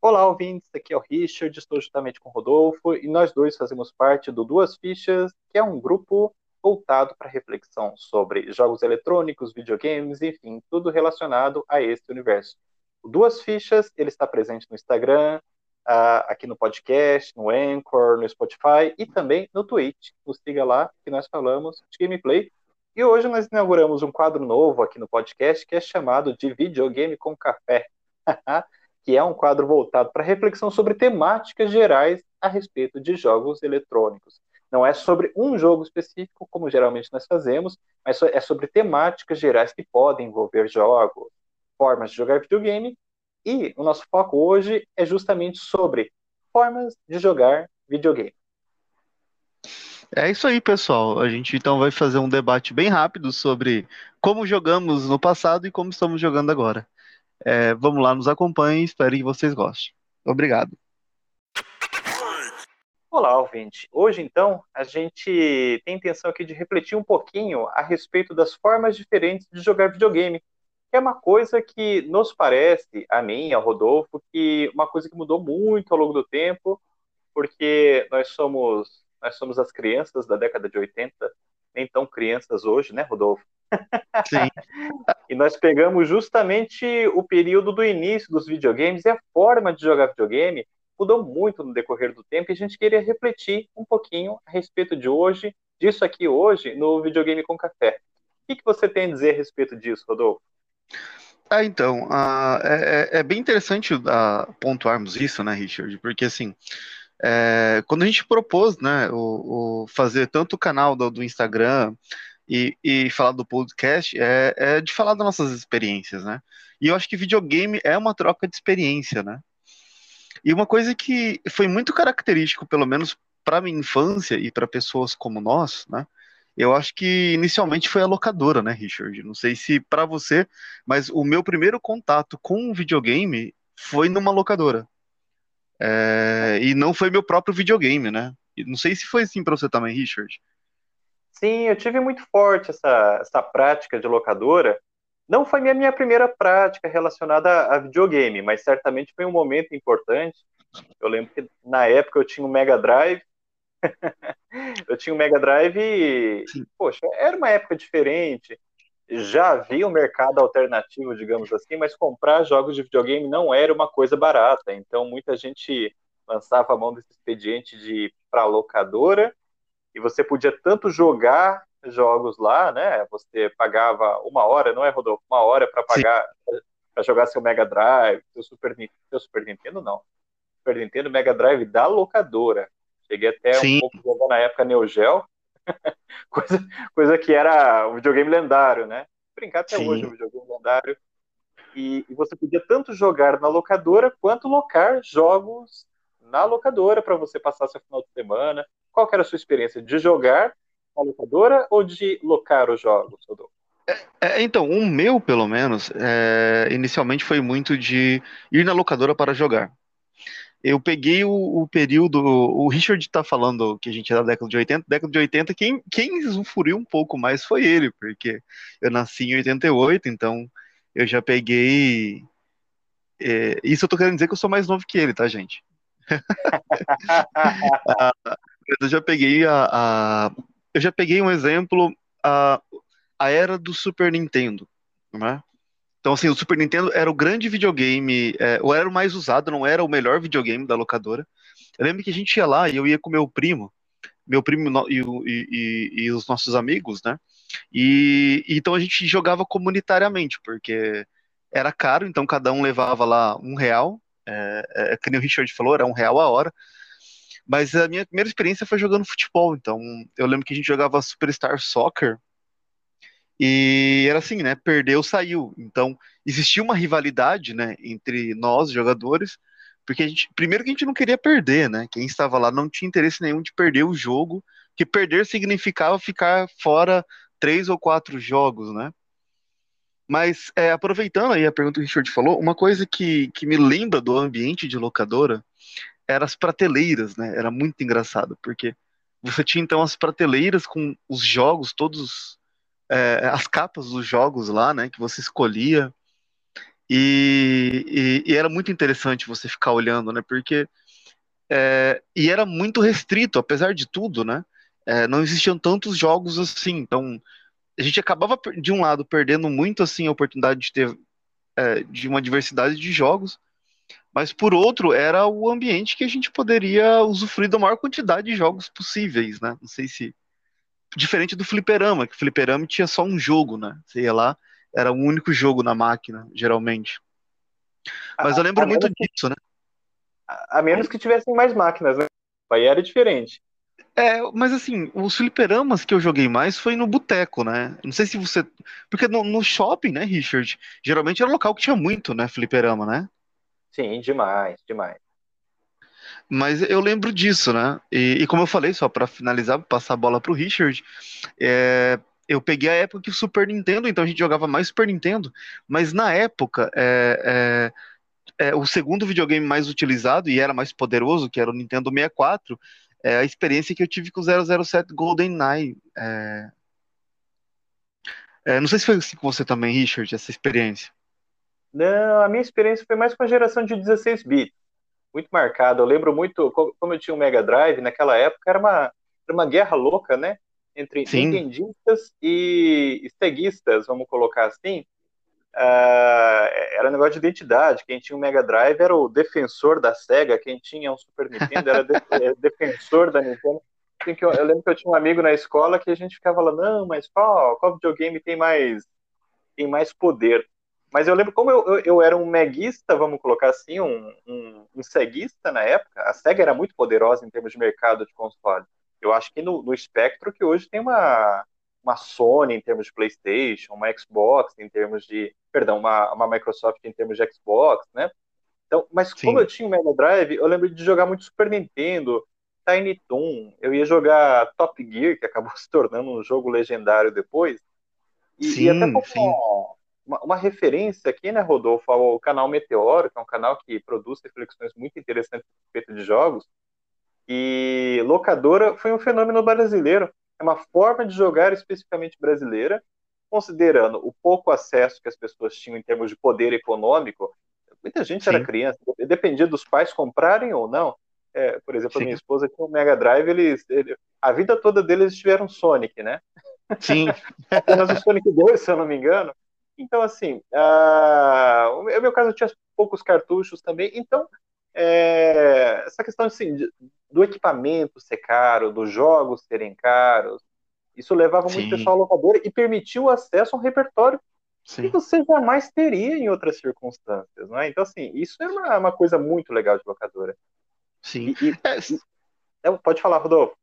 Olá, ouvintes, aqui é o Richard, estou juntamente com o Rodolfo e nós dois fazemos parte do Duas Fichas, que é um grupo voltado para reflexão sobre jogos eletrônicos, videogames, enfim, tudo relacionado a esse universo. O Duas Fichas, ele está presente no Instagram, uh, aqui no podcast, no Anchor, no Spotify e também no Twitch. Nos siga lá que nós falamos de gameplay. E hoje nós inauguramos um quadro novo aqui no podcast que é chamado de Videogame com Café. que é um quadro voltado para reflexão sobre temáticas gerais a respeito de jogos eletrônicos. Não é sobre um jogo específico, como geralmente nós fazemos, mas é sobre temáticas gerais que podem envolver jogos, formas de jogar videogame. E o nosso foco hoje é justamente sobre formas de jogar videogame. É isso aí, pessoal. A gente então vai fazer um debate bem rápido sobre como jogamos no passado e como estamos jogando agora. É, vamos lá, nos acompanhem, espero que vocês gostem. Obrigado. Olá, ouvinte. Hoje, então, a gente tem intenção aqui de refletir um pouquinho a respeito das formas diferentes de jogar videogame. Que é uma coisa que nos parece, a mim, ao Rodolfo, que uma coisa que mudou muito ao longo do tempo, porque nós somos, nós somos as crianças da década de 80, nem tão crianças hoje, né, Rodolfo? Sim. e nós pegamos justamente o período do início dos videogames e a forma de jogar videogame mudou muito no decorrer do tempo e a gente queria refletir um pouquinho a respeito de hoje, disso aqui hoje, no Videogame com Café. O que, que você tem a dizer a respeito disso, Rodolfo? Ah, então, uh, é, é, bem interessante uh, pontuarmos isso, né, Richard? Porque, assim, é, quando a gente propôs, né, o, o fazer tanto o canal do, do Instagram e, e falar do podcast é, é, de falar das nossas experiências, né? E eu acho que videogame é uma troca de experiência, né? E uma coisa que foi muito característico, pelo menos para minha infância e para pessoas como nós, né? Eu acho que inicialmente foi a locadora, né, Richard? Não sei se para você, mas o meu primeiro contato com o videogame foi numa locadora. É, e não foi meu próprio videogame, né? Não sei se foi assim para você também, Richard. Sim, eu tive muito forte essa, essa prática de locadora. Não foi minha, minha primeira prática relacionada a, videogame, mas certamente foi um momento importante. Eu lembro que na época eu tinha um Mega Drive. eu tinha um Mega Drive e, poxa, era uma época diferente. Já havia um mercado alternativo, digamos assim, mas comprar jogos de videogame não era uma coisa barata. Então muita gente lançava a mão desse expediente de ir para locadora e você podia tanto jogar jogos lá, né? Você pagava uma hora, não é, Rodolfo? Uma hora para pagar para jogar seu Mega Drive, seu Super, seu Super Nintendo, não. Super Nintendo Mega Drive da locadora. Cheguei até Sim. um pouco jogar na época Neo Geo, coisa, coisa que era um videogame lendário, né? Brincar até Sim. hoje um videogame lendário. E, e, você podia tanto jogar na locadora quanto locar jogos na locadora para você passar seu final de semana. Qual era a sua experiência de jogar na locadora ou de locar os jogos, Rodolfo? É, é, então, o meu, pelo menos, é, inicialmente foi muito de ir na locadora para jogar. Eu peguei o, o período. O Richard está falando que a gente é da década de 80. Década de 80, quem, quem usufruiu um pouco mais foi ele, porque eu nasci em 88, então eu já peguei. É, isso eu tô querendo dizer que eu sou mais novo que ele, tá, gente? Eu já peguei a, a, eu já peguei um exemplo a, a era do Super Nintendo, né? Então assim, o Super Nintendo era o grande videogame, é, ou era o mais usado, não era o melhor videogame da locadora. Eu lembro que a gente ia lá e eu ia com meu primo, meu primo e, e, e, os nossos amigos, né? E então a gente jogava comunitariamente, porque era caro, então cada um levava lá um real é, é, que nem o Richard falou, era um real a hora. Mas a minha primeira experiência foi jogando futebol. Então, eu lembro que a gente jogava Superstar Soccer. E era assim, né? Perdeu, saiu. Então, existia uma rivalidade, né, entre nós, jogadores, porque a gente, primeiro que a gente não queria perder, né? Quem estava lá não tinha interesse nenhum de perder o jogo, que perder significava ficar fora três ou quatro jogos, né? Mas, é, aproveitando aí a pergunta que o Richard falou, uma coisa que, que me lembra do ambiente de locadora eram as prateleiras, né? Era muito engraçado, porque você tinha então as prateleiras com os jogos, todos, é, as capas dos jogos lá, né? Que você escolhia. E, e, e, era muito interessante você ficar olhando, né? Porque é, e era muito restrito, apesar de tudo, né? É, não existiam tantos jogos assim. Então a gente acabava de um lado perdendo muito assim a oportunidade de ter é, de uma diversidade de jogos, mas por outro era o ambiente que a gente poderia usufruir da maior quantidade de jogos possíveis, né? Não sei se diferente do fliperama, que o fliperama tinha só um jogo, né? Você ia lá, era o um único jogo na máquina, geralmente. Mas eu lembro muito que, disso, né? A, menos que tivessem mais máquinas, né? Aí era diferente. É, mas assim, os fliperamas que eu joguei mais foi no boteco, né? Não sei se você. Porque no, no, shopping, né, Richard? Geralmente era um local que tinha muito, né, fliperama, né? Sim, demais, demais. Mas eu lembro disso, né? E, e como eu falei, só para finalizar, passar a bola pro Richard, é, eu peguei a época que o Super Nintendo, então a gente jogava mais Super Nintendo, mas na época, é, é, é, o segundo videogame mais utilizado e era mais poderoso, que era o Nintendo 64, é a experiência que eu tive com o 007 GoldenEye. É... É, não sei se foi assim com você também, Richard, essa experiência. Não, a minha experiência foi mais com a geração de 16 bits muito marcado. Eu lembro muito, como eu tinha um Mega Drive, naquela época era uma, era uma guerra louca, né? Entre Sim. nintendistas e ceguistas, vamos colocar assim. Uh, era um negócio de identidade. Quem tinha um Mega Drive era o defensor da SEGA, quem tinha um Super Nintendo era de, é, defensor da Nintendo. Eu, eu, lembro que eu tinha um amigo na escola que a gente ficava falando, não, mas qual, qual videogame tem mais, tem mais poder? Mas eu lembro como eu, eu, eu, era um meguista, vamos colocar assim, um, um, um ceguista na época. A SEGA era muito poderosa em termos de mercado de console. Eu acho que no, no espectro que hoje tem uma, uma Sony em termos de PlayStation, uma Xbox em termos de. Perdão, uma, uma Microsoft em termos de Xbox, né? Então, mas Sim. como eu tinha o Mega Drive, eu lembro de jogar muito Super Nintendo, Tiny Toon, eu ia jogar Top Gear, que acabou se tornando um jogo legendário depois. E, sim, e até como, uma, uma, referência aqui, né, Rodolfo, ao canal Meteoro, que é um canal que produz reflexões muito interessantes a respeito de jogos. E locadora foi um fenômeno brasileiro. É uma forma de jogar especificamente brasileira, considerando o pouco acesso que as pessoas tinham em termos de poder econômico. Muita gente Sim. era criança, dependia dos pais comprarem ou não. É, por exemplo, Sim. a minha esposa tinha um Mega Drive, eles, ele, a vida toda deles tiveram Sonic, né? Sim. Apenas o Sonic 2, se eu não me engano. Então, assim, uh, o meu caso eu tinha poucos cartuchos também, então é, essa questão assim, do equipamento ser caro, dos jogos serem caros, isso levava Sim. muito pessoal à locadora e permitiu o acesso a um repertório Sim. que você jamais teria em outras circunstâncias, não é? Então, assim, isso era uma, uma coisa muito legal de locadora. Sim. E, e, é, é, pode falar, Rodolfo.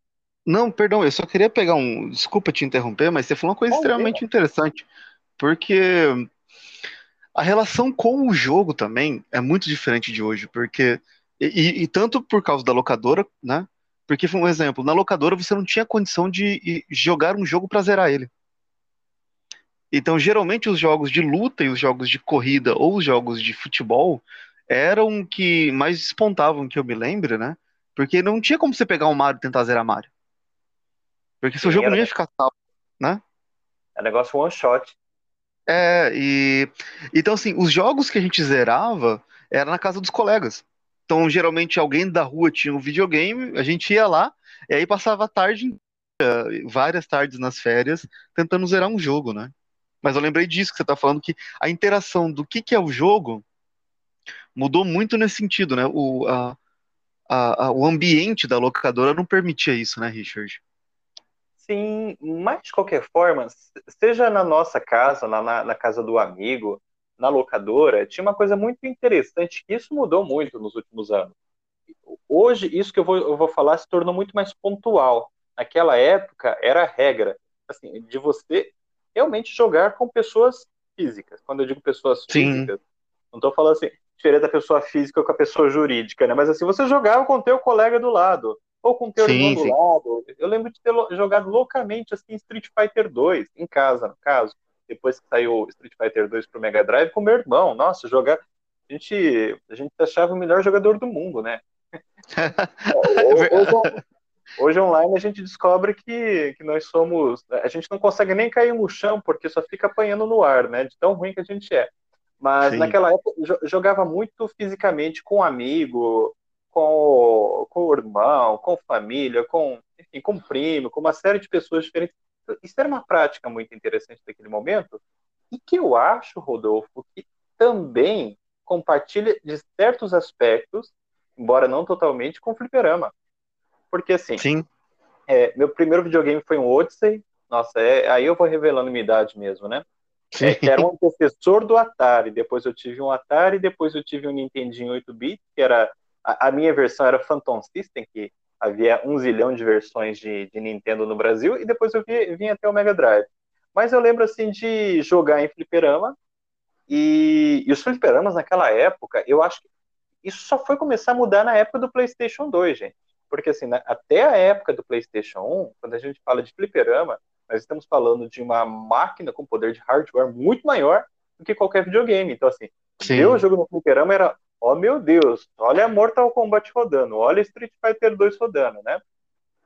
Não, perdão, eu só queria pegar um. Desculpa te interromper, mas você falou uma coisa extremamente interessante. Porque a relação com o jogo também é muito diferente de hoje, porque e, e, tanto por causa da locadora, né? Porque foi um exemplo, na locadora você não tinha condição de jogar um jogo para zerar ele. Então, geralmente os jogos de luta e os jogos de corrida ou os jogos de futebol eram que mais despontavam, que eu me lembro, né? Porque não tinha como você pegar um Mario e tentar zerar Mario. Porque seu jogo não ia ficar salvo, né? É negócio one shot. É, e. Então, assim, os jogos que a gente zerava era na casa dos colegas. Então, geralmente, alguém da rua tinha um videogame, a gente ia lá, e aí passava a tarde, várias tardes nas férias, tentando zerar um jogo, né? Mas eu lembrei disso que você tá falando, que a interação do que, que é o jogo mudou muito nesse sentido, né? O, a, a, a, o ambiente da locadora não permitia isso, né, Richard? Sim, mas de qualquer forma, seja na nossa casa, na, na, na casa do amigo, na locadora, tinha uma coisa muito interessante, que isso mudou muito nos últimos anos. Hoje, isso que eu vou, eu vou falar se tornou muito mais pontual. Naquela época, era a regra, assim, de você realmente jogar com pessoas físicas. Quando eu digo pessoas físicas, Sim. não estou falando assim, diferente da pessoa física com a pessoa jurídica, né? Mas assim, você jogava com o teu colega do lado ou com o teu irmão do lado. Eu lembro de ter jogado loucamente assim Street Fighter 2 em casa, no caso, depois que saiu Street Fighter 2 pro Mega Drive com meu irmão. Nossa, jogar a gente a gente achava o melhor jogador do mundo, né? hoje, hoje, online a gente descobre que, que nós somos. A gente não consegue nem cair no chão porque só fica apanhando no ar, né? De tão ruim que a gente é. Mas Sim. naquela época jogava muito fisicamente com um amigo, com, com o irmão, com família, com, enfim, com primo, com uma série de pessoas diferentes. Isso era uma prática muito interessante daquele momento e que eu acho, Rodolfo, que também compartilha de certos aspectos, embora não totalmente, com o fliperama. Porque assim, Sim. É, meu primeiro videogame foi um Odyssey. Nossa, é, aí eu vou revelando minha idade mesmo, né? É, que era um antecessor do Atari. Depois eu tive um Atari, depois eu tive um Nintendinho 8-bit, que era a, a, minha versão era Phantom System, que havia um zilhão de versões de, de Nintendo no Brasil, e depois eu vi, vim até o Mega Drive. Mas eu lembro assim de jogar em fliperama, e, e os fliperamas naquela época, eu acho que isso só foi começar a mudar na época do PlayStation 2, gente. Porque assim, até a época do PlayStation 1, quando a gente fala de fliperama, nós estamos falando de uma máquina com poder de hardware muito maior do que qualquer videogame. Então, assim, Sim. meu jogo no fliperama era, oh, meu Deus, olha Mortal Kombat rodando, olha Street Fighter 2 rodando, né?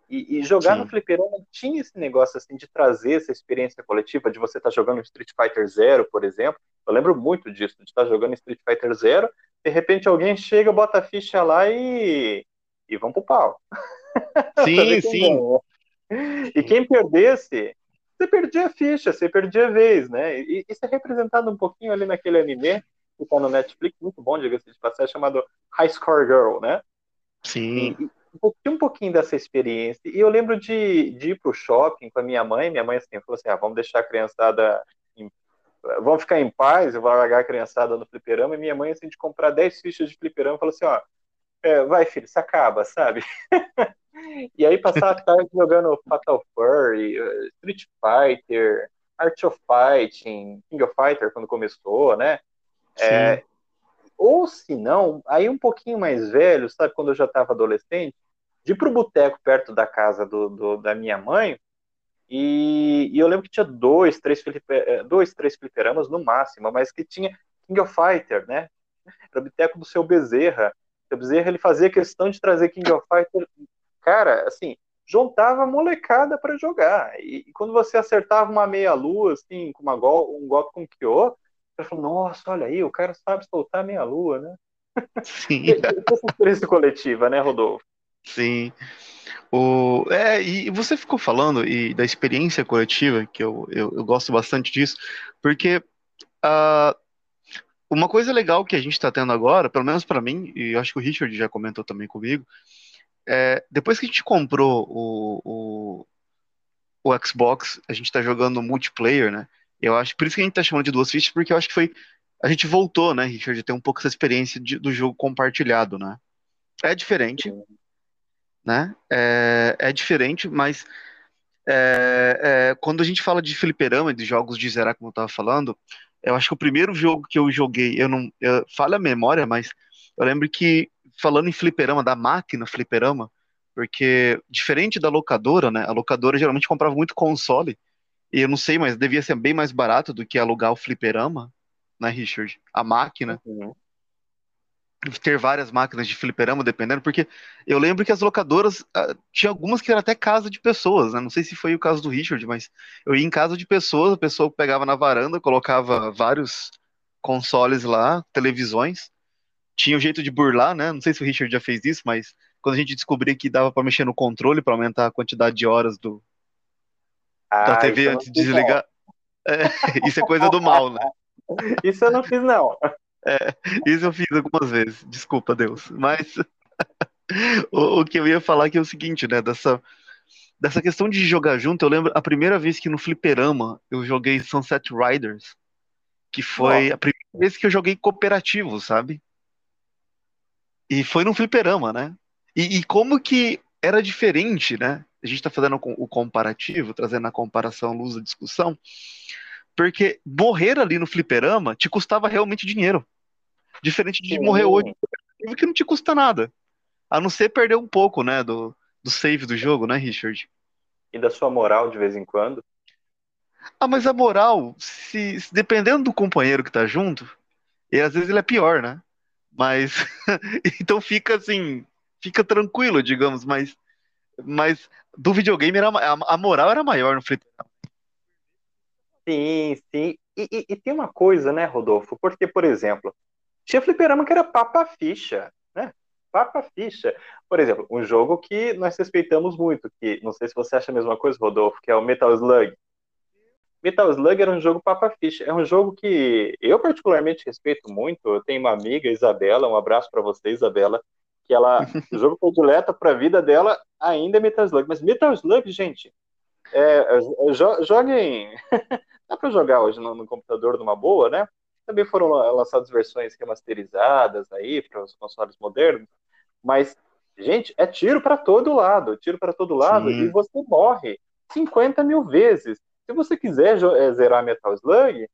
E, e jogar Sim. no fliperama tinha esse negócio assim de trazer essa experiência coletiva, de você estar tá jogando Street Fighter Zero, por exemplo. Eu lembro muito disso, de estar tá jogando Street Fighter Zero, de repente alguém chega, bota a ficha lá e e vão pro pau. Sim, sim. E quem perdesse, você perdia a ficha, você perdia a vez, né? E isso é representado um pouquinho ali naquele anime que tá no Netflix, muito bom, diga-se de passagem, chamado High Score Girl, né? Sim. E, e, um pouquinho dessa experiência. E eu lembro de, de ir pro shopping com a minha mãe, minha mãe assim, falou assim, ah, vamos deixar a criançada em, vamos ficar em paz, eu vou largar a criançada no fliperama, e minha mãe assim, de comprar 10 fichas de fliperama, falou assim, ó, é, vai, filho, se acaba, sabe? e aí passar a tarde jogando Fatal Fury, Street Fighter, Art of Fighting, King of Fighter quando começou, né? É, ou se não, aí um pouquinho mais velho, sabe, quando eu já estava adolescente, de ir pro boteco perto da casa do, do da minha mãe, e, e, eu lembro que tinha dois, três, eh, dois, três fliperamas no máximo, mas que tinha King of Fighter, né? Era o boteco do seu Bezerra, o Bezerra ele fazia questão de trazer King of Fighter, cara, assim, juntava a molecada para jogar. E, e, quando você acertava uma meia-lua, assim, com uma gol, um golpe com Kyo, você falou, nossa, olha aí, o cara sabe soltar meia-lua, né? Sim. Essa experiência coletiva, né, Rodolfo? Sim. O, é, e você ficou falando e da experiência coletiva, que eu, eu, eu gosto bastante disso, porque uh, uma coisa legal que a gente está tendo agora, pelo menos para mim, e eu acho que o Richard já comentou também comigo, é, depois que a gente comprou o, o, o Xbox, a gente está jogando multiplayer, né? Eu acho, por isso que a gente está chamando de duas fichas, porque eu acho que foi. A gente voltou, né, Richard, de ter um pouco essa experiência de, do jogo compartilhado, né? É diferente, né? É, é diferente, mas é, é, quando a gente fala de fliperama, de jogos de zerar, como eu estava falando, eu acho que o primeiro jogo que eu joguei, eu não. Eu, falha a memória, mas eu lembro que, falando em fliperama, da máquina fliperama, porque diferente da locadora, né? A locadora geralmente comprava muito console, e eu não sei, mas devia ser bem mais barato do que alugar o fliperama, né, Richard? A máquina. Uhum ter várias máquinas de fliperama, dependendo, porque eu lembro que as locadoras uh, tinha algumas que eram até casa de pessoas, né? Não sei se foi o caso do Richard, mas eu ia em casa de pessoas, a pessoa pegava na varanda, colocava vários consoles lá, televisões. Tinha o um jeito de burlar, né? Não sei se o Richard já fez isso, mas quando a gente descobria que dava para mexer no controle para aumentar a quantidade de horas do ah, da TV antes de desligar. É, isso é coisa do mal, né? Isso eu não fiz, não. É, isso eu fiz algumas vezes, desculpa, Deus. Mas o, o, que eu ia falar que é o seguinte, né? Dessa, dessa questão de jogar junto, eu lembro a primeira vez que no Fliperama eu joguei Sunset Riders, que foi a primeira vez que eu joguei cooperativo, sabe? E foi no Fliperama, né? E, e como que era diferente, né? A gente tá fazendo o comparativo, trazendo a comparação, luz da discussão porque morrer ali no fliperama te custava realmente dinheiro. Diferente de Sim. morrer hoje, que não te custa nada. A não ser perder um pouco, né, do, do save do jogo, né, Richard? E da sua moral de vez em quando. Ah, mas a moral, se, se dependendo do companheiro que tá junto, e às vezes ele é pior, né? Mas então fica assim, fica tranquilo, digamos, mas mas do videogame era, a, moral era maior no fliperama. Sim, sim. e, e, tem uma coisa, né, Rodolfo? Porque, por exemplo, tinha fliperama que era papa ficha, né? Papa ficha. Por exemplo, um jogo que nós respeitamos muito, que não sei se você acha a mesma coisa, Rodolfo, que é o Metal Slug. Metal Slug era um jogo papa ficha. É um jogo que eu particularmente respeito muito. Eu tenho uma amiga, Isabela, um abraço para você, Isabela, que ela, o jogo predileta para a vida dela ainda é Metal Slug. Mas Metal Slug, gente, é, é jo, joguem. Dá para jogar hoje no, no, computador numa boa, né? Também foram lançadas versões remasterizadas aí para os consoles modernos, mas gente, é tiro para todo lado, tiro para todo lado Sim. e você morre 50 mil vezes. Se você quiser é, zerar Metal Slug,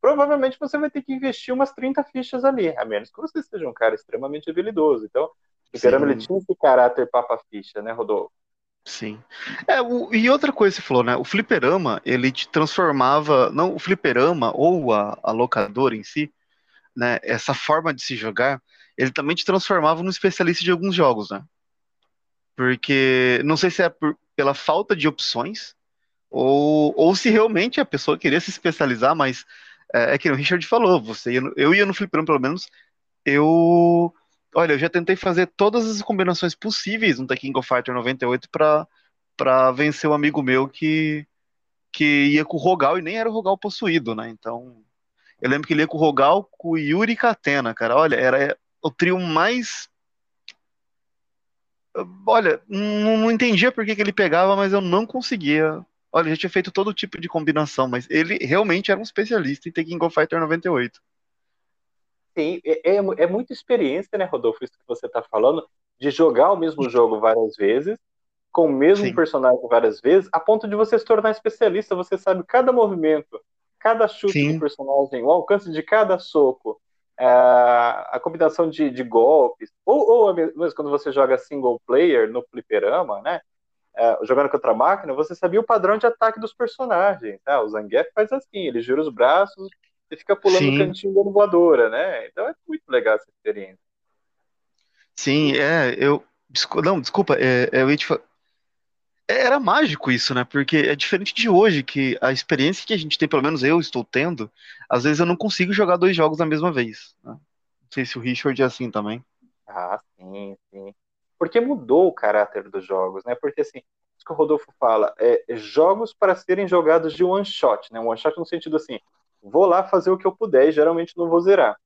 provavelmente você vai ter que investir umas 30 fichas ali, a menos que você seja um cara extremamente habilidoso. Então, Fliperama ele tinha esse caráter papa-ficha, né, Rodolfo? Sim. É, o, e outra coisa que você falou, né? O fliperama, ele te transformava, não o fliperama ou a, a locadora em si, né? Essa forma de se jogar, ele também te transformava num especialista de alguns jogos, né? Porque não sei se é por, pela falta de opções ou, ou se realmente a pessoa queria se especializar, mas é, é que o Richard falou, você ia no, eu ia no fliperama pelo menos, eu Olha, eu já tentei fazer todas as combinações possíveis no Tekken of Fighter 98 pra, pra vencer um amigo meu que, que ia com o Rogal e nem era o Rogal possuído, né? Então, eu lembro que ele ia com o Rogal, com o Yuri Katena, cara. Olha, era o trio mais. Olha, não, não entendia por que, que ele pegava, mas eu não conseguia. Olha, já tinha feito todo tipo de combinação, mas ele realmente era um especialista em Tekken of Fighter 98. Sim, é, é, é muita experiência, né, Rodolfo, isso que você está falando, de jogar o mesmo jogo várias vezes, com o mesmo Sim. personagem várias vezes, a ponto de você se tornar especialista, você sabe cada movimento, cada chute Sim. do personagem, o alcance de cada soco, a, é, a combinação de, de golpes, ou, ou mesmo quando você joga single player no fliperama, né, é, jogando contra a máquina, você sabia o padrão de ataque dos personagens. Tá? O Zangief faz assim, ele gira os braços, você fica pulando Sim. cantinho da voadora, né? Então é muito legal essa experiência. Sim, é, eu. Não, desculpa, é, é, eu ia te falar. É, era mágico isso, né? Porque é diferente de hoje, que a experiência que a gente tem, pelo menos eu estou tendo, às vezes eu não consigo jogar dois jogos na mesma vez. Né? Não sei se o Richard é assim também. Ah, sim, sim. Porque mudou o caráter dos jogos, né? Porque assim, isso que o Rodolfo fala, é jogos para serem jogados de one shot, né? One shot no sentido assim, vou lá fazer o que eu puder e geralmente não vou zerar.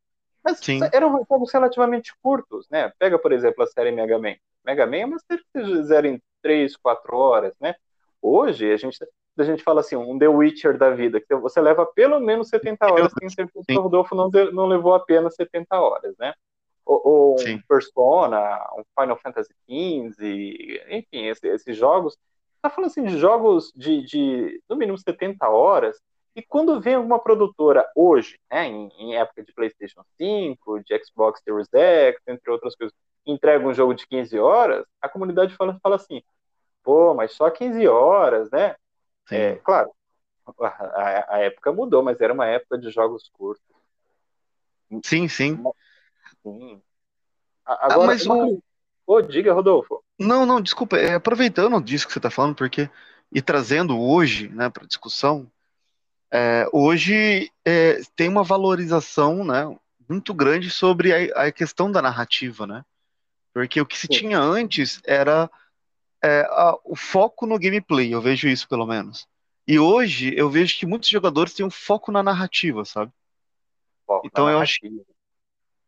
Mas Sim. eram jogos relativamente curtos, né? Pega, por exemplo, a série Mega Man. Mega Man é uma série que você zera em 3, 4 horas, né? Hoje, a gente, a gente fala assim, um The Witcher da vida, que você leva pelo menos 70 horas, tenho certeza que o Rodolfo não, não levou apenas 70 horas, né? Ou, ou um Persona, um Final Fantasy XV, enfim, esses, jogos. Tá falando assim de jogos de, de no mínimo 70 horas, e quando vem alguma produtora hoje, né, em, em, época de PlayStation 5, de Xbox Series X, entre outras coisas, entrega um jogo de 15 horas, a comunidade fala, fala assim: pô, mas só 15 horas, né? É, claro, a, a, época mudou, mas era uma época de jogos curtos. Sim, sim. sim. Agora, ah, mas o... oh, diga, Rodolfo. Não, não, desculpa, é, aproveitando disso que você está falando, porque e trazendo hoje, né, para discussão, é, hoje é, tem uma valorização né, muito grande sobre a, a, questão da narrativa, né? Porque o que se Sim. tinha antes era é, a, o foco no gameplay, eu vejo isso pelo menos. E hoje eu vejo que muitos jogadores têm um foco na narrativa, sabe? Foco então eu acho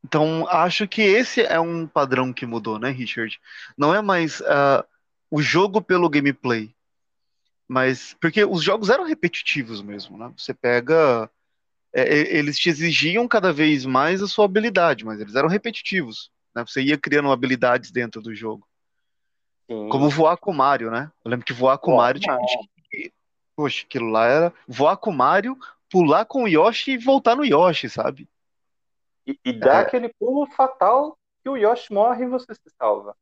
então acho que esse é um padrão que mudou, né, Richard? Não é mais uh, o jogo pelo gameplay, mas porque os jogos eram repetitivos mesmo, né? Você pega. É, eles te exigiam cada vez mais a sua habilidade, mas eles eram repetitivos. Né? Você ia criando habilidades dentro do jogo. Sim. Como voar com o Mario, né? Eu lembro que voar com o Mario tinha, tinha, Poxa, aquilo lá era voar com o Mario, pular com o Yoshi e voltar no Yoshi, sabe? E, e dá é. aquele pulo fatal que o Yoshi morre e você se salva.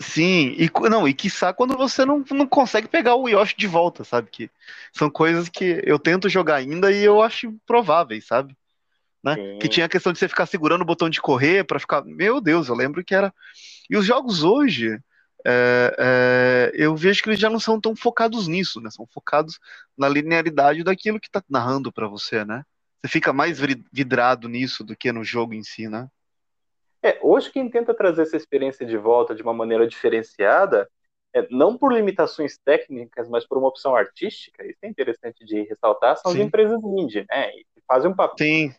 Sim, e não, e quiçá quando você não, não consegue pegar o Yoshi de volta, sabe? Que são coisas que eu tento jogar ainda e eu acho prováveis, sabe? Né? Que tinha a questão de você ficar segurando o botão de correr para ficar. Meu Deus, eu lembro que era. E os jogos hoje, é, é, eu vejo que eles já não são tão focados nisso, né? São focados na linearidade daquilo que tá narrando para você, né? você fica mais vidrado nisso do que no jogo em si, né? É, hoje quem tenta trazer essa experiência de volta de uma maneira diferenciada, é, não por limitações técnicas, mas por uma opção artística, isso é interessante de ressaltar, são Sim. as empresas indie, né? E fazem um papel,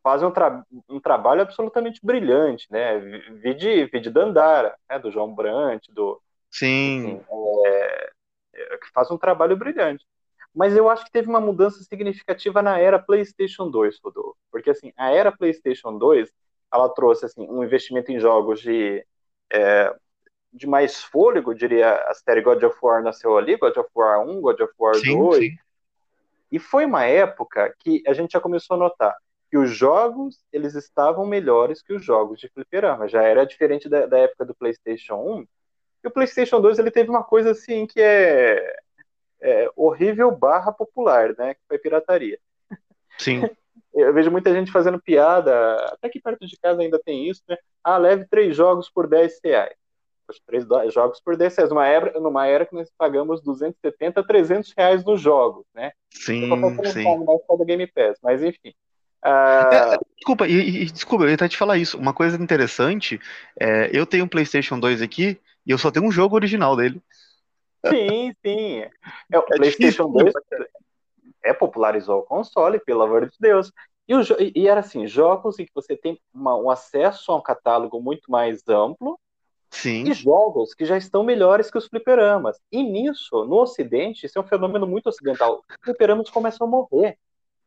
fazem um, tra um, trabalho absolutamente brilhante, né? Vide, vide Dandara, né? do João Brant, do Sim. Assim, é, é, que faz um trabalho brilhante. Mas eu acho que teve uma mudança significativa na era PlayStation 2, Rodolfo. Porque assim, a era PlayStation 2 ela trouxe assim, um investimento em jogos de, é, de mais fôlego, diria, a série God of War nasceu ali, God of War 1, God of War sim, 2. Sim. E foi uma época que a gente já começou a notar que os jogos eles estavam melhores que os jogos de fliperama. Já era diferente da, da época do PlayStation 1. E o PlayStation 2 ele teve uma coisa assim que é, é horrível barra popular, né? Que foi pirataria. Sim. Eu vejo muita gente fazendo piada, até que perto de casa ainda tem isso, né? Ah, leve três jogos por 10 reais. Poxa, três jogos por 10 reais. Numa era, numa era que nós pagamos 270, 300 reais nos jogos, né? Sim, sim. Mais da Game Pass, mas enfim. É, desculpa, e, e, desculpa, eu ia até te falar isso. Uma coisa interessante, é, eu tenho um PlayStation 2 aqui e eu só tenho um jogo original dele. Sim, sim. É, o é PlayStation difícil, 2 é, popularizou o console, pelo amor de Deus. E, o, e era assim, jogos em que você tem uma, um acesso a um catálogo muito mais amplo Sim. e jogos que já estão melhores que os fliperamas. E nisso, no Ocidente, isso é um fenômeno muito ocidental. Os fliperamas começam a morrer.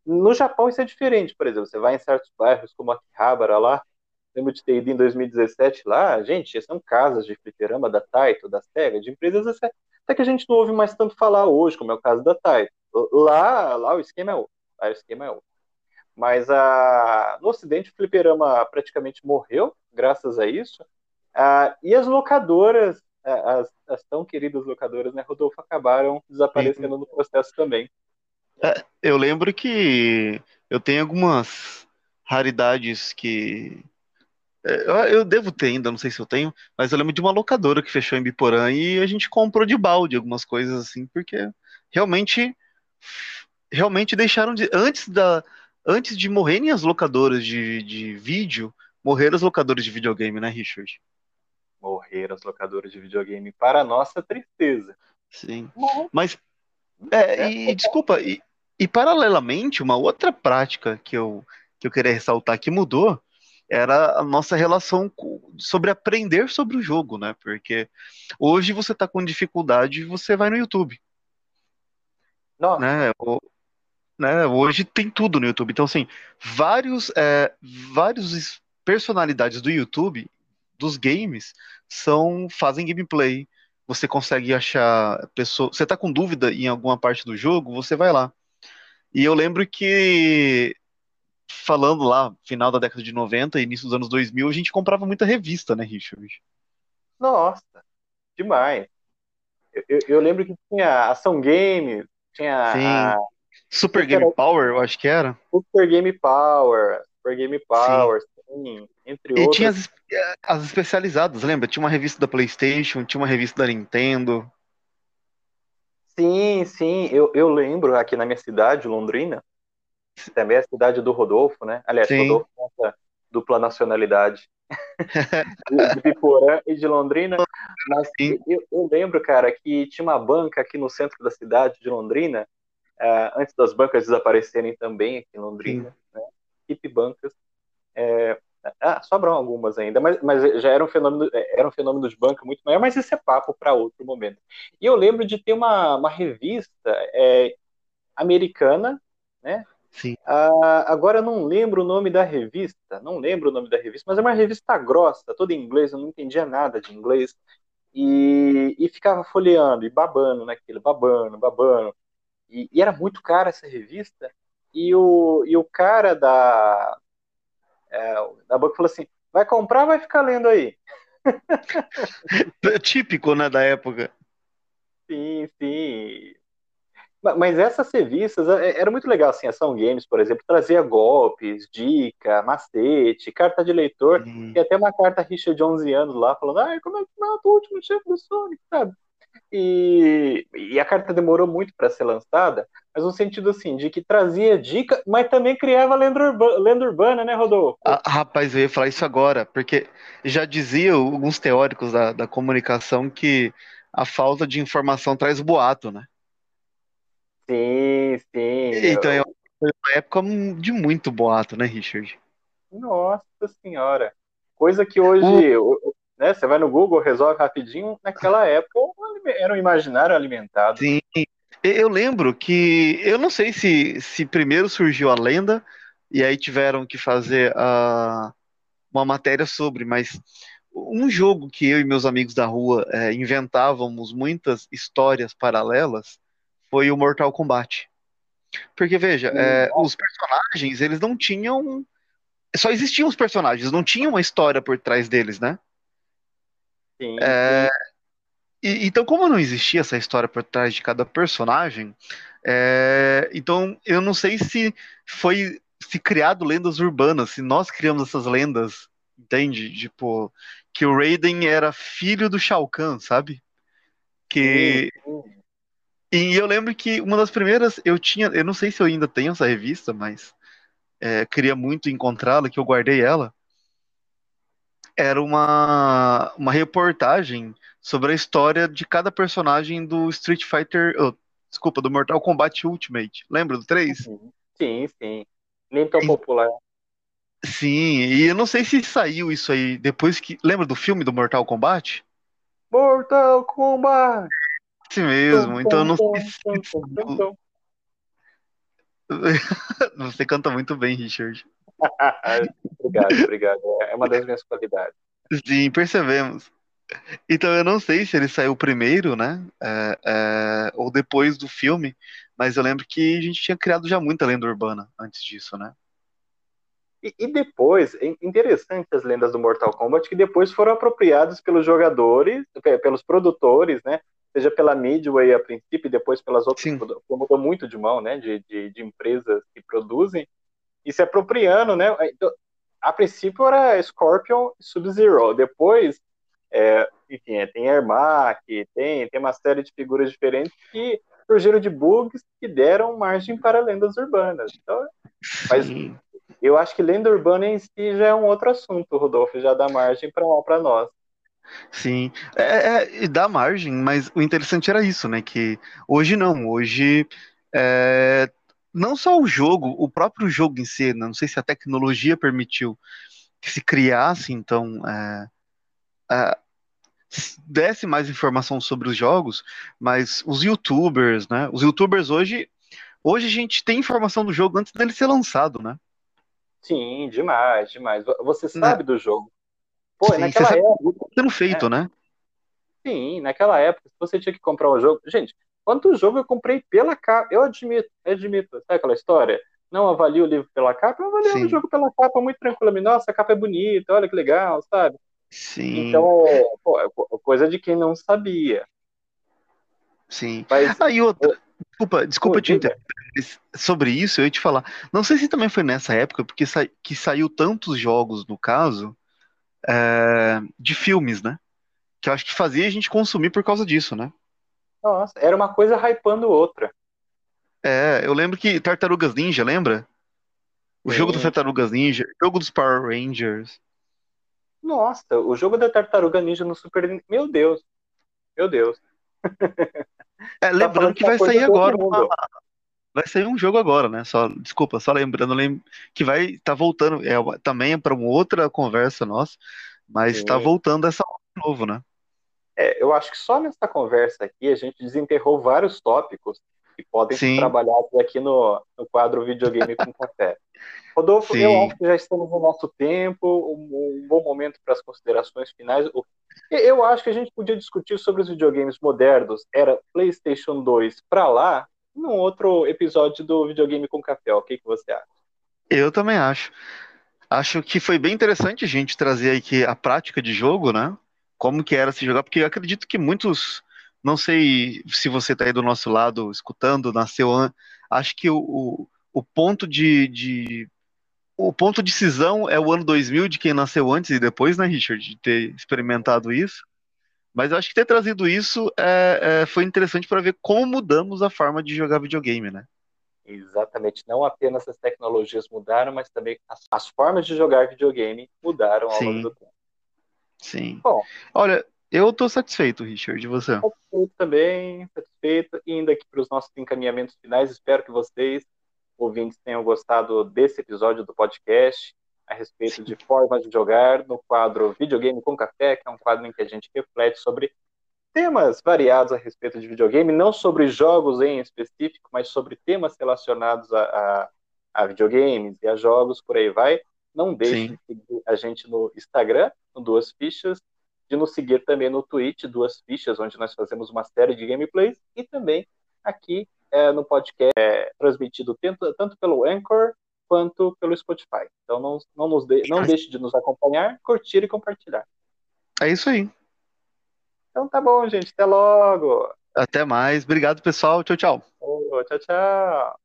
No Japão isso é diferente, por exemplo, você vai em certos bairros como Akihabara lá, lembro de ter ido em 2017 lá, gente, são casas de fliperama da Taito, da Sega, de empresas até que a gente não ouve mais tanto falar hoje, como é o caso da Taito. Lá, lá o esquema é outro. Lá o esquema é outro. Mas a, no Ocidente, o fliperama praticamente morreu, graças a isso. Ah, e as locadoras, as, as, tão queridas locadoras, né, Rodolfo, acabaram desaparecendo Sim. no processo também. É, eu lembro que eu tenho algumas raridades que. É, eu devo ter ainda, não sei se eu tenho, mas eu lembro de uma locadora que fechou em Biporã e a gente comprou de balde algumas coisas assim, porque realmente realmente deixaram de. Antes, da, antes de morrerem as locadoras de, de vídeo, morreram as locadoras de videogame, né, Richard? Morreram as locadoras de videogame, para nossa tristeza. Sim. Mas. É, e, é. desculpa, e, e paralelamente, uma outra prática que eu, que eu queria ressaltar que mudou era a nossa relação sobre aprender sobre o jogo, né? Porque hoje você está com dificuldade, você vai no YouTube. Nossa. Né? O, né? Hoje tem tudo no YouTube. Então, assim, vários, é, vários personalidades do YouTube, dos games, são fazem gameplay. Você consegue achar pessoa. Você tá com dúvida em alguma parte do jogo, você vai lá. E eu lembro que falando lá, final da década de 90, início dos anos 2000, a gente comprava muita revista, né, Richard? Nossa, demais. Eu, eu, eu lembro que tinha Ação Game, tinha Sim. A... Super Game Power, eu acho que era. Super Game Power, Super Game Power, sim, sim entre e outras. tinha as, as especializadas, lembra? Tinha uma revista da PlayStation, tinha uma revista da Nintendo. Sim, sim, eu, eu lembro aqui na minha cidade, Londrina, também é a cidade do Rodolfo, né? Aliás, sim. Rodolfo essa dupla nacionalidade. de Piporã e de Londrina. Mas eu, eu, lembro, cara, que tinha uma banca aqui no centro da cidade de Londrina, uh, antes das bancas desaparecerem também aqui em Londrina, Sim. né? Hip bancas. É, ah, sobram algumas ainda, mas, mas já era um fenômeno, era um fenômeno de banca muito maior, mas esse é papo para outro momento. E eu lembro de ter uma, uma revista é, americana, né? Sim. Ah, agora eu não lembro o nome da revista, não lembro o nome da revista, mas é uma revista grossa, toda em inglês, eu não entendia nada de inglês. E, e ficava folheando e babando naquilo, babando, babando. E, e, era muito cara essa revista. E o, e o cara da, é, da banca falou assim: vai comprar vai ficar lendo aí? Típico, né, da época. Sim, sim. Mas essas revistas é, era muito legal, assim, Ação Games, por exemplo, trazia golpes, dica, macete, carta de leitor, uhum. e até uma carta rixa de 11 anos lá, falando, ah, como é que mata o último chefe do Sonic, sabe? E, e a carta demorou muito para ser lançada, mas no sentido assim, de que trazia dica, mas também criava lenda, urba, lenda urbana, né, Rodolfo? Ah, rapaz, eu ia falar isso agora, porque já diziam alguns teóricos da, da comunicação que a falta de informação traz boato, né? Sim, sim. Então, eu... foi uma época de muito boato, né, Richard? Nossa senhora. Coisa que hoje, o... né, você vai no Google, resolve rapidinho. Naquela época era um imaginário alimentado. Sim. Eu lembro que, eu não sei se, se primeiro surgiu a lenda e aí tiveram que fazer a, uma matéria sobre, mas um jogo que eu e meus amigos da rua é, inventávamos muitas histórias paralelas foi o Mortal Kombat. Porque, veja, é, os personagens, eles não tinham. Só existiam os personagens, não tinha uma história por trás deles, né? Sim. É, e, então, como não existia essa história por trás de cada personagem, é, então eu não sei se foi se criado lendas urbanas, se nós criamos essas lendas, entende? Tipo, que o Raiden era filho do Shao Kahn, sabe? Que. Sim, sim. E eu lembro que uma das primeiras, eu tinha, eu não sei se eu ainda tenho essa revista, mas é, queria muito encontrá-la, que eu guardei ela. Era uma, uma reportagem sobre a história de cada personagem do Street Fighter, oh, desculpa, do Mortal Kombat Ultimate. Lembra do 3? Sim, sim. Nem tão popular. Sim, e eu não sei se saiu isso aí depois que. Lembra do filme do Mortal Kombat? Mortal Kombat! Esse mesmo, então eu não sei se. Você canta muito bem, Richard. obrigado, obrigado. É uma das minhas qualidades. Sim, percebemos. Então eu não sei se ele saiu primeiro, né? É, é, ou depois do filme, mas eu lembro que a gente tinha criado já muita lenda urbana antes disso, né? E, e depois, é interessante as lendas do Mortal Kombat que depois foram apropriadas pelos jogadores, pelos produtores, né? Seja pela Midway a princípio e depois pelas outras, Sim. mudou muito de mão, né, de, de, de, empresas que produzem, e se apropriando, né, então, a princípio era Scorpion e Sub-Zero, depois, é, enfim, é, tem Ermac, tem, tem uma série de figuras diferentes que surgiram de bugs que deram margem para lendas urbanas, então, mas eu acho que lenda urbana em si já é um outro assunto, Rodolfo, já dá margem para nós. Sim, é, é, dá margem, mas o interessante era isso, né? Que hoje não, hoje é, não só o jogo, o próprio jogo em si, né, não sei se a tecnologia permitiu que se criasse, então, é, é, desse mais informação sobre os jogos, mas os youtubers, né? Os youtubers hoje, hoje a gente tem informação do jogo antes dele ser lançado, né? Sim, demais, demais. Você né. sabe do jogo. Pô, Sim, naquela época. Sendo feito, é, né? Sim, naquela época, se você tinha que comprar um jogo. Gente, quanto jogo eu comprei pela capa? Eu admito, admito. Sabe aquela história? Não avalio o livro pela capa, eu avalio Sim. o jogo pela capa muito tranquilamente. Nossa, a capa é bonita, olha que legal, sabe? Sim. Então, pô, é coisa de quem não sabia. Sim. Mas, Aí ah, outra. Desculpa, desculpa te interromper. Sobre isso, eu ia te falar. Não sei se também foi nessa época, porque sa que saiu tantos jogos, no caso, é, de filmes, né? Que eu acho que fazia a gente consumir por causa disso, né? Nossa, era uma coisa hypando outra. É, eu lembro que Tartarugas Ninja, lembra? O Sim. jogo das Tartarugas Ninja, o jogo dos Power Rangers. Nossa, o jogo da Tartaruga Ninja no Super Meu Deus. Meu Deus. É, lembrando tá que vai sair agora uma, vai sair um jogo agora, né? Só, desculpa, só lembrando que vai estar tá voltando, é, também é para uma outra conversa nossa, mas está voltando essa de novo, né? É, eu acho que só nessa conversa aqui a gente desenterrou vários tópicos que podem Sim. ser trabalhados aqui no, no quadro Videogame com Café. Rodolfo, Sim. eu acho que já estamos no nosso tempo, um, um bom momento para as considerações finais. Eu acho que a gente podia discutir sobre os videogames modernos, era PlayStation 2 para lá, num outro episódio do Videogame com Café. O que, que você acha? Eu também acho. Acho que foi bem interessante a gente trazer aqui a prática de jogo, né? Como que era se jogar, porque eu acredito que muitos, não sei se você está aí do nosso lado escutando, nasceu acho que o, o, o ponto de, de, o ponto de cisão é o ano 2000 de quem nasceu antes e depois, né, Richard, de ter experimentado isso. Mas eu acho que ter trazido isso é, é, foi interessante para ver como mudamos a forma de jogar videogame, né? Exatamente. Não apenas as tecnologias mudaram, mas também as, as formas de jogar videogame mudaram ao Sim. longo do tempo. Sim. Bom, Olha, eu tô satisfeito, Richard, de você. satisfeito também, satisfeito. Indo aqui para os nossos encaminhamentos finais, espero que vocês, ouvintes, tenham gostado desse episódio do podcast a respeito de formas de jogar no quadro Videogame com Café, que é um quadro em que a gente reflete sobre temas variados a respeito de videogame, não sobre jogos em específico, mas sobre temas relacionados a, a, a videogames e a jogos, por aí vai. Não deixe Sim. de seguir a gente no Instagram, no Duas Fichas, de nos seguir também no Twitch, Duas Fichas, onde nós fazemos uma série de gameplays, e também aqui é, no podcast, é, transmitido tanto, tanto pelo Anchor quanto pelo Spotify. Então não, não, nos de, não deixe de nos acompanhar, curtir e compartilhar. É isso aí. Então tá bom, gente. Até logo. Até mais. Obrigado, pessoal. Tchau, tchau. Oh, tchau, tchau.